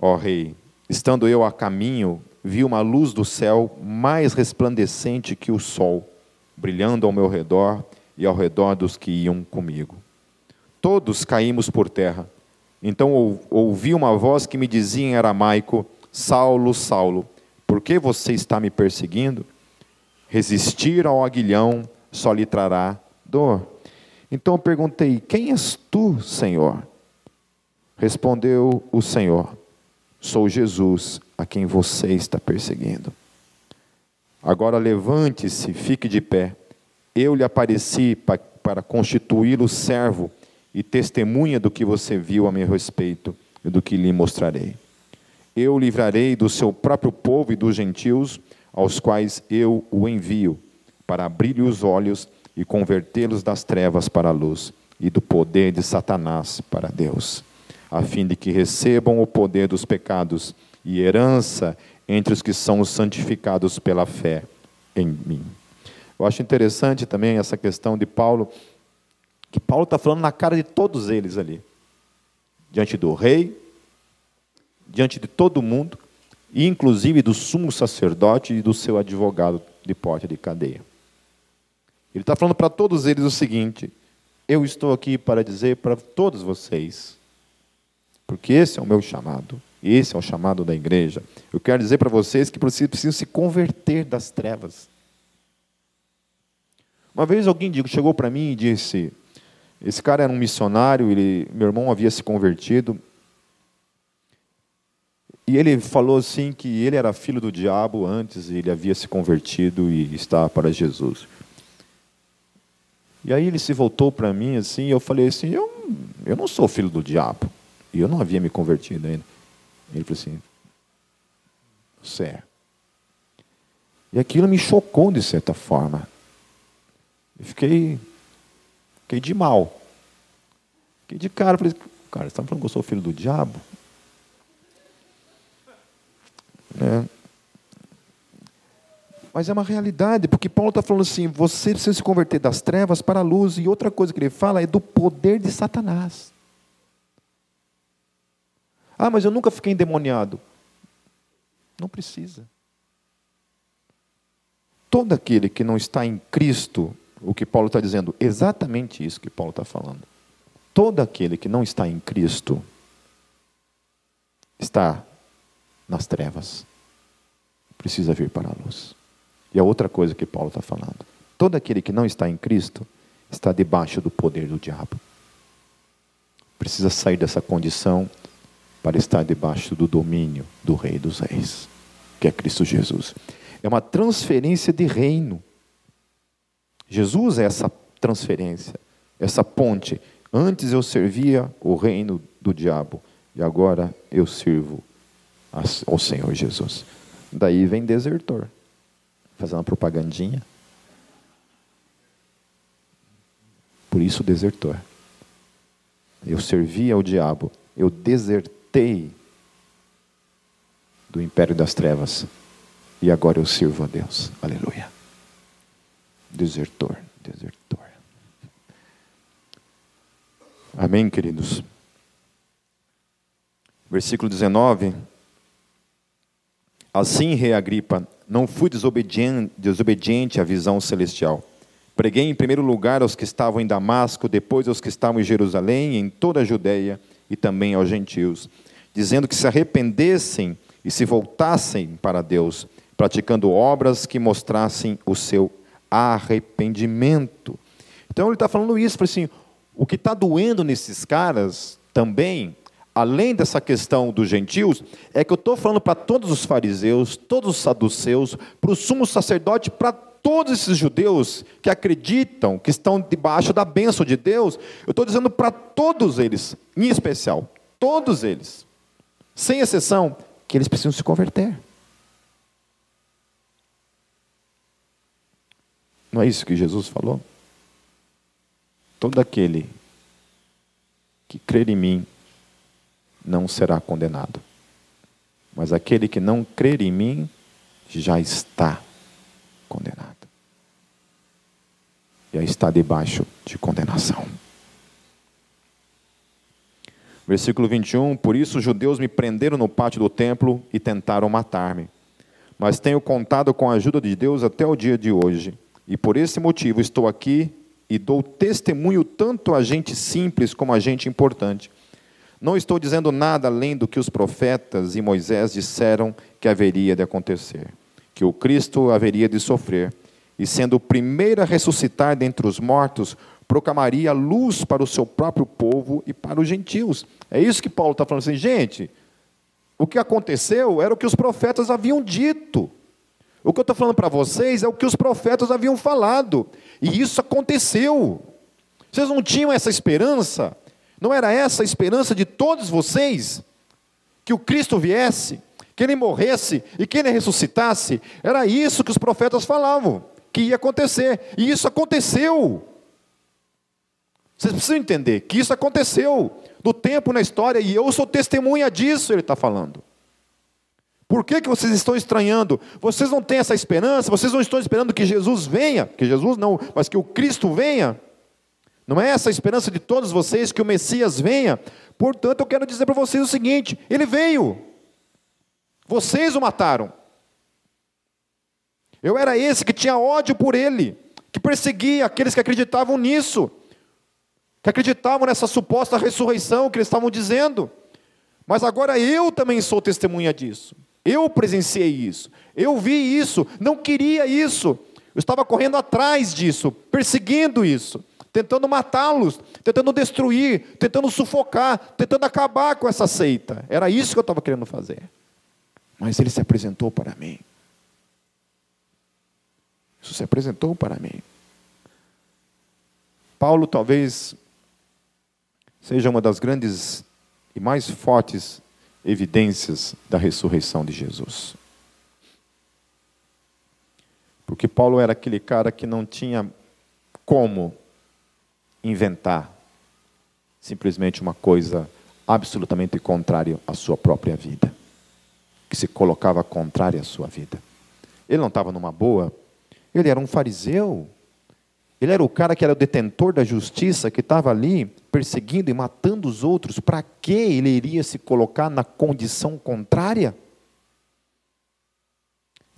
Speaker 1: ó rei, estando eu a caminho, vi uma luz do céu mais resplandecente que o sol, brilhando ao meu redor e ao redor dos que iam comigo. Todos caímos por terra. Então ouvi uma voz que me dizia em aramaico: Saulo, Saulo, por que você está me perseguindo? Resistir ao aguilhão só lhe trará dor. Então eu perguntei: Quem és tu, Senhor? Respondeu o Senhor: Sou Jesus, a quem você está perseguindo. Agora levante-se, fique de pé. Eu lhe apareci para constituí-lo servo e testemunha do que você viu a meu respeito e do que lhe mostrarei. Eu livrarei do seu próprio povo e dos gentios aos quais eu o envio, para abrir-lhe os olhos e convertê-los das trevas para a luz e do poder de Satanás para Deus, a fim de que recebam o poder dos pecados e herança entre os que são santificados pela fé em mim. Eu acho interessante também essa questão de Paulo, que Paulo está falando na cara de todos eles ali, diante do rei, diante de todo mundo, inclusive do sumo sacerdote e do seu advogado de porta de cadeia. Ele está falando para todos eles o seguinte: eu estou aqui para dizer para todos vocês, porque esse é o meu chamado, esse é o chamado da igreja. Eu quero dizer para vocês que vocês precisam se converter das trevas. Uma vez alguém chegou para mim e disse: esse cara era um missionário, ele, meu irmão havia se convertido. E ele falou assim que ele era filho do diabo antes, ele havia se convertido e estava para Jesus. E aí ele se voltou para mim assim, e eu falei assim: eu, eu não sou filho do diabo. E eu não havia me convertido ainda. Ele falou assim: Você é. E aquilo me chocou de certa forma. Eu fiquei, fiquei de mal. Fiquei de cara. Falei, cara, você está falando que eu sou filho do diabo? É. Mas é uma realidade, porque Paulo está falando assim: você precisa se converter das trevas para a luz. E outra coisa que ele fala é do poder de Satanás. Ah, mas eu nunca fiquei endemoniado. Não precisa. Todo aquele que não está em Cristo o que Paulo está dizendo, exatamente isso que Paulo está falando. Todo aquele que não está em Cristo está nas trevas, precisa vir para a luz. E a outra coisa que Paulo está falando: todo aquele que não está em Cristo está debaixo do poder do diabo. Precisa sair dessa condição para estar debaixo do domínio do Rei dos Reis, que é Cristo Jesus. É uma transferência de reino. Jesus é essa transferência, essa ponte. Antes eu servia o reino do diabo e agora eu sirvo ao Senhor Jesus. Daí vem desertor, fazendo uma propagandinha. Por isso desertor. Eu servia ao diabo, eu desertei do império das trevas e agora eu sirvo a Deus. Aleluia desertor, desertor. Amém, queridos? Versículo 19. Assim, rei Agripa, não fui desobediente, à visão celestial. Preguei em primeiro lugar aos que estavam em Damasco, depois aos que estavam em Jerusalém, em toda a Judéia e também aos gentios, dizendo que se arrependessem e se voltassem para Deus, praticando obras que mostrassem o seu arrependimento. Então ele está falando isso, assim, o que está doendo nesses caras também, além dessa questão dos gentios, é que eu estou falando para todos os fariseus, todos os saduceus, para o sumo sacerdote, para todos esses judeus que acreditam que estão debaixo da bênção de Deus, eu estou dizendo para todos eles, em especial, todos eles, sem exceção, que eles precisam se converter. Não é isso que Jesus falou? Todo aquele que crer em mim não será condenado. Mas aquele que não crer em mim já está condenado. Já está debaixo de condenação. Versículo 21: Por isso os judeus me prenderam no pátio do templo e tentaram matar-me. Mas tenho contado com a ajuda de Deus até o dia de hoje e por esse motivo estou aqui e dou testemunho tanto a gente simples como a gente importante. Não estou dizendo nada além do que os profetas e Moisés disseram que haveria de acontecer, que o Cristo haveria de sofrer, e sendo o primeiro a ressuscitar dentre os mortos, proclamaria luz para o seu próprio povo e para os gentios. É isso que Paulo está falando assim, gente. O que aconteceu era o que os profetas haviam dito. O que eu estou falando para vocês é o que os profetas haviam falado, e isso aconteceu. Vocês não tinham essa esperança? Não era essa a esperança de todos vocês? Que o Cristo viesse, que ele morresse e que ele ressuscitasse? Era isso que os profetas falavam, que ia acontecer, e isso aconteceu. Vocês precisam entender que isso aconteceu do tempo na história, e eu sou testemunha disso, ele está falando. Por que, que vocês estão estranhando? Vocês não têm essa esperança? Vocês não estão esperando que Jesus venha? Que Jesus não, mas que o Cristo venha? Não é essa a esperança de todos vocês que o Messias venha? Portanto, eu quero dizer para vocês o seguinte: ele veio. Vocês o mataram. Eu era esse que tinha ódio por ele. que perseguia aqueles que acreditavam nisso, que acreditavam nessa suposta ressurreição que eles estavam dizendo. Mas agora eu também sou testemunha disso. Eu presenciei isso. Eu vi isso. Não queria isso. Eu estava correndo atrás disso, perseguindo isso, tentando matá-los, tentando destruir, tentando sufocar, tentando acabar com essa seita. Era isso que eu estava querendo fazer. Mas ele se apresentou para mim. Isso se apresentou para mim. Paulo talvez seja uma das grandes e mais fortes evidências da ressurreição de Jesus. Porque Paulo era aquele cara que não tinha como inventar simplesmente uma coisa absolutamente contrária à sua própria vida, que se colocava contrária à sua vida. Ele não estava numa boa, ele era um fariseu, ele era o cara que era o detentor da justiça, que estava ali perseguindo e matando os outros. Para que ele iria se colocar na condição contrária?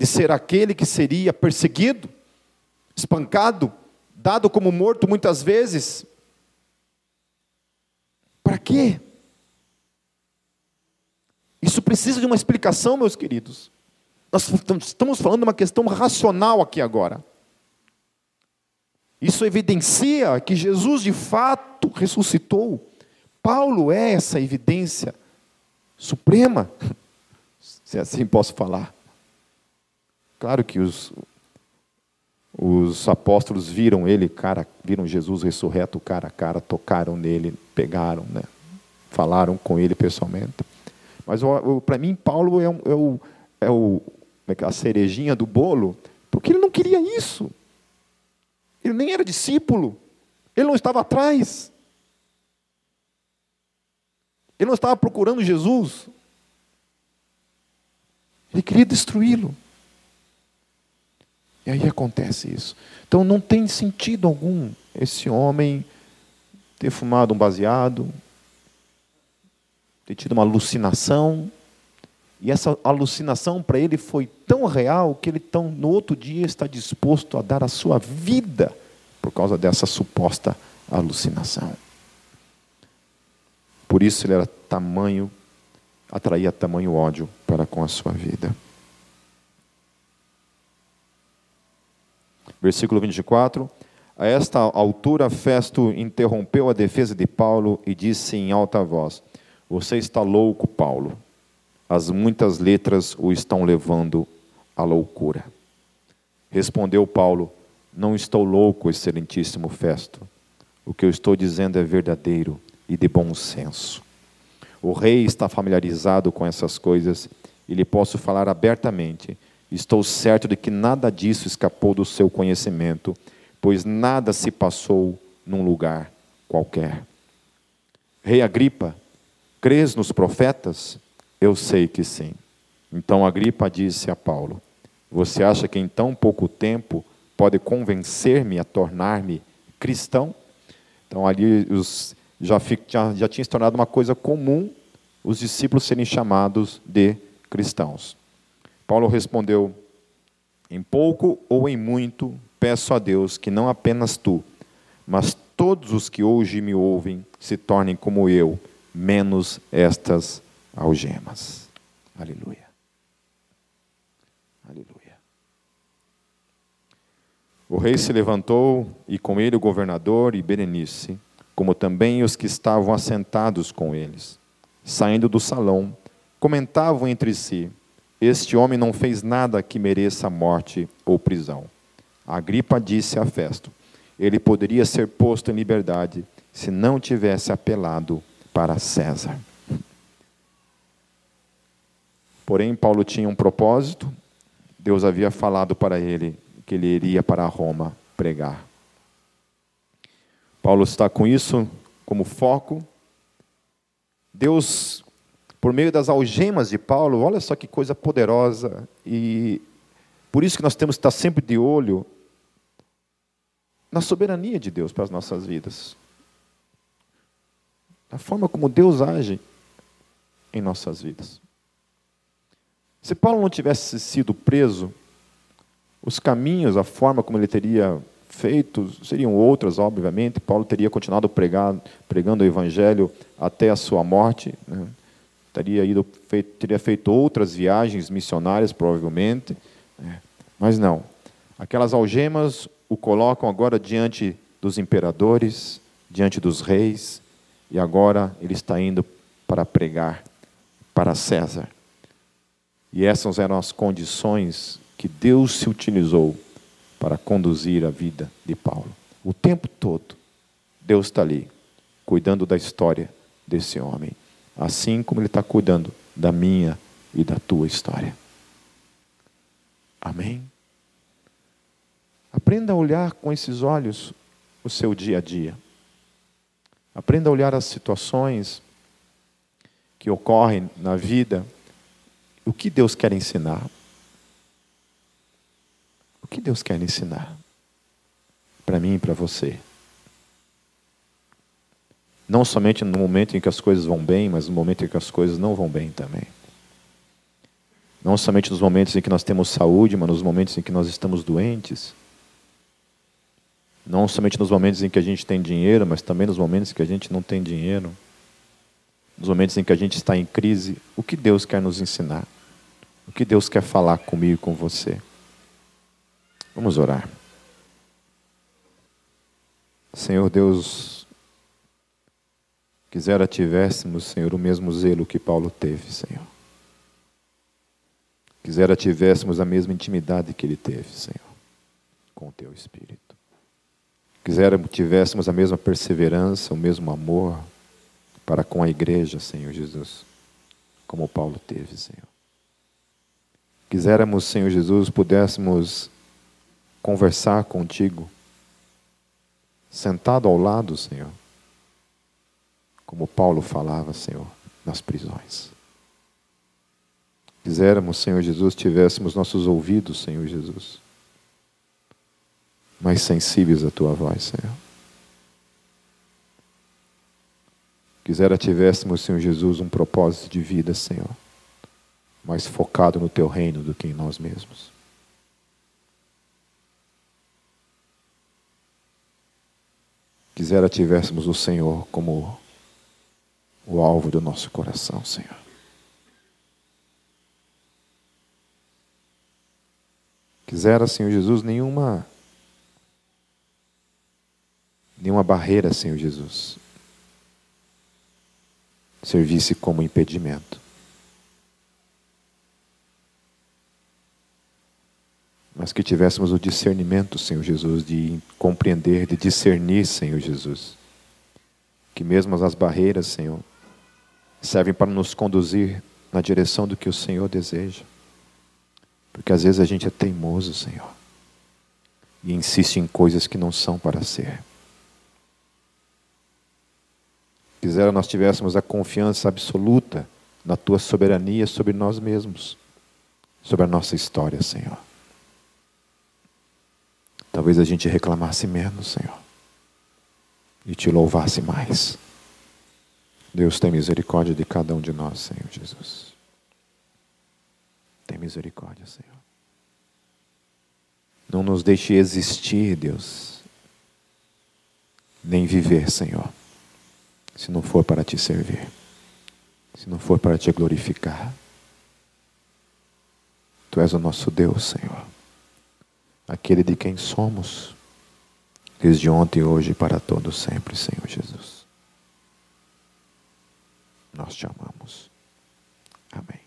Speaker 1: de ser aquele que seria perseguido, espancado, dado como morto muitas vezes. Para quê? Isso precisa de uma explicação, meus queridos. Nós estamos falando de uma questão racional aqui agora. Isso evidencia que Jesus de fato ressuscitou. Paulo é essa evidência suprema, se assim posso falar. Claro que os, os apóstolos viram ele, cara, viram Jesus ressurreto cara a cara, tocaram nele, pegaram, né? falaram com ele pessoalmente. Mas para mim, Paulo é, um, é, o, é, o, é a cerejinha do bolo, porque ele não queria isso. Ele nem era discípulo, ele não estava atrás. Ele não estava procurando Jesus. Ele queria destruí-lo. E aí acontece isso. Então não tem sentido algum esse homem ter fumado um baseado, ter tido uma alucinação. E essa alucinação para ele foi tão real que ele tão, no outro dia está disposto a dar a sua vida por causa dessa suposta alucinação. Por isso ele era tamanho, atraía tamanho ódio para com a sua vida. Versículo 24. A esta altura, Festo interrompeu a defesa de Paulo e disse em alta voz: Você está louco, Paulo. As muitas letras o estão levando à loucura. Respondeu Paulo: Não estou louco, excelentíssimo Festo. O que eu estou dizendo é verdadeiro e de bom senso. O rei está familiarizado com essas coisas e lhe posso falar abertamente Estou certo de que nada disso escapou do seu conhecimento, pois nada se passou num lugar qualquer. Rei Agripa, crês nos profetas? Eu sei que sim. Então Agripa disse a Paulo: Você acha que em tão pouco tempo pode convencer-me a tornar-me cristão? Então ali os, já, já, já tinha se tornado uma coisa comum os discípulos serem chamados de cristãos. Paulo respondeu: Em pouco ou em muito, peço a Deus que não apenas tu, mas todos os que hoje me ouvem se tornem como eu, menos estas algemas. Aleluia. Aleluia. O rei se levantou e com ele o governador e Berenice, como também os que estavam assentados com eles. Saindo do salão, comentavam entre si: este homem não fez nada que mereça morte ou prisão. Agripa disse a Festo: ele poderia ser posto em liberdade se não tivesse apelado para César. Porém, Paulo tinha um propósito. Deus havia falado para ele que ele iria para Roma pregar. Paulo está com isso como foco. Deus por meio das algemas de Paulo, olha só que coisa poderosa. E por isso que nós temos que estar sempre de olho na soberania de Deus para as nossas vidas. Na forma como Deus age em nossas vidas. Se Paulo não tivesse sido preso, os caminhos, a forma como ele teria feito, seriam outras, obviamente. Paulo teria continuado pregar, pregando o evangelho até a sua morte. Né? Teria, ido, feito, teria feito outras viagens missionárias, provavelmente. Né? Mas não. Aquelas algemas o colocam agora diante dos imperadores, diante dos reis, e agora ele está indo para pregar para César. E essas eram as condições que Deus se utilizou para conduzir a vida de Paulo. O tempo todo, Deus está ali, cuidando da história desse homem, assim como Ele está cuidando da minha e da tua história. Amém? Aprenda a olhar com esses olhos o seu dia a dia. Aprenda a olhar as situações que ocorrem na vida. O que Deus quer ensinar? O que Deus quer ensinar? Para mim e para você. Não somente no momento em que as coisas vão bem, mas no momento em que as coisas não vão bem também. Não somente nos momentos em que nós temos saúde, mas nos momentos em que nós estamos doentes. Não somente nos momentos em que a gente tem dinheiro, mas também nos momentos em que a gente não tem dinheiro. Nos momentos em que a gente está em crise, o que Deus quer nos ensinar? O que Deus quer falar comigo e com você? Vamos orar. Senhor Deus, quisera tivéssemos, Senhor, o mesmo zelo que Paulo teve, Senhor. Quisera tivéssemos a mesma intimidade que ele teve, Senhor, com o teu Espírito. Quisera tivéssemos a mesma perseverança, o mesmo amor para com a igreja, Senhor Jesus, como Paulo teve, Senhor. Quiséramos, Senhor Jesus, pudéssemos conversar contigo, sentado ao lado, Senhor, como Paulo falava, Senhor, nas prisões. Quiséramos, Senhor Jesus, tivéssemos nossos ouvidos, Senhor Jesus, mais sensíveis à tua voz, Senhor. Quisera tivéssemos, Senhor Jesus, um propósito de vida, Senhor, mais focado no teu reino do que em nós mesmos. Quisera tivéssemos o Senhor como o alvo do nosso coração, Senhor. Quisera, Senhor Jesus, nenhuma nenhuma barreira, Senhor Jesus, servisse como impedimento. Mas que tivéssemos o discernimento, Senhor Jesus, de compreender, de discernir, Senhor Jesus. Que mesmo as barreiras, Senhor, servem para nos conduzir na direção do que o Senhor deseja. Porque às vezes a gente é teimoso, Senhor, e insiste em coisas que não são para ser. Quisera nós tivéssemos a confiança absoluta na tua soberania sobre nós mesmos, sobre a nossa história, Senhor. Talvez a gente reclamasse menos, Senhor, e te louvasse mais. Deus tem misericórdia de cada um de nós, Senhor Jesus. Tem misericórdia, Senhor. Não nos deixe existir, Deus, nem viver, Senhor se não for para te servir, se não for para te glorificar. Tu és o nosso Deus, Senhor, aquele de quem somos, desde ontem, hoje e para todo sempre, Senhor Jesus. Nós te amamos. Amém.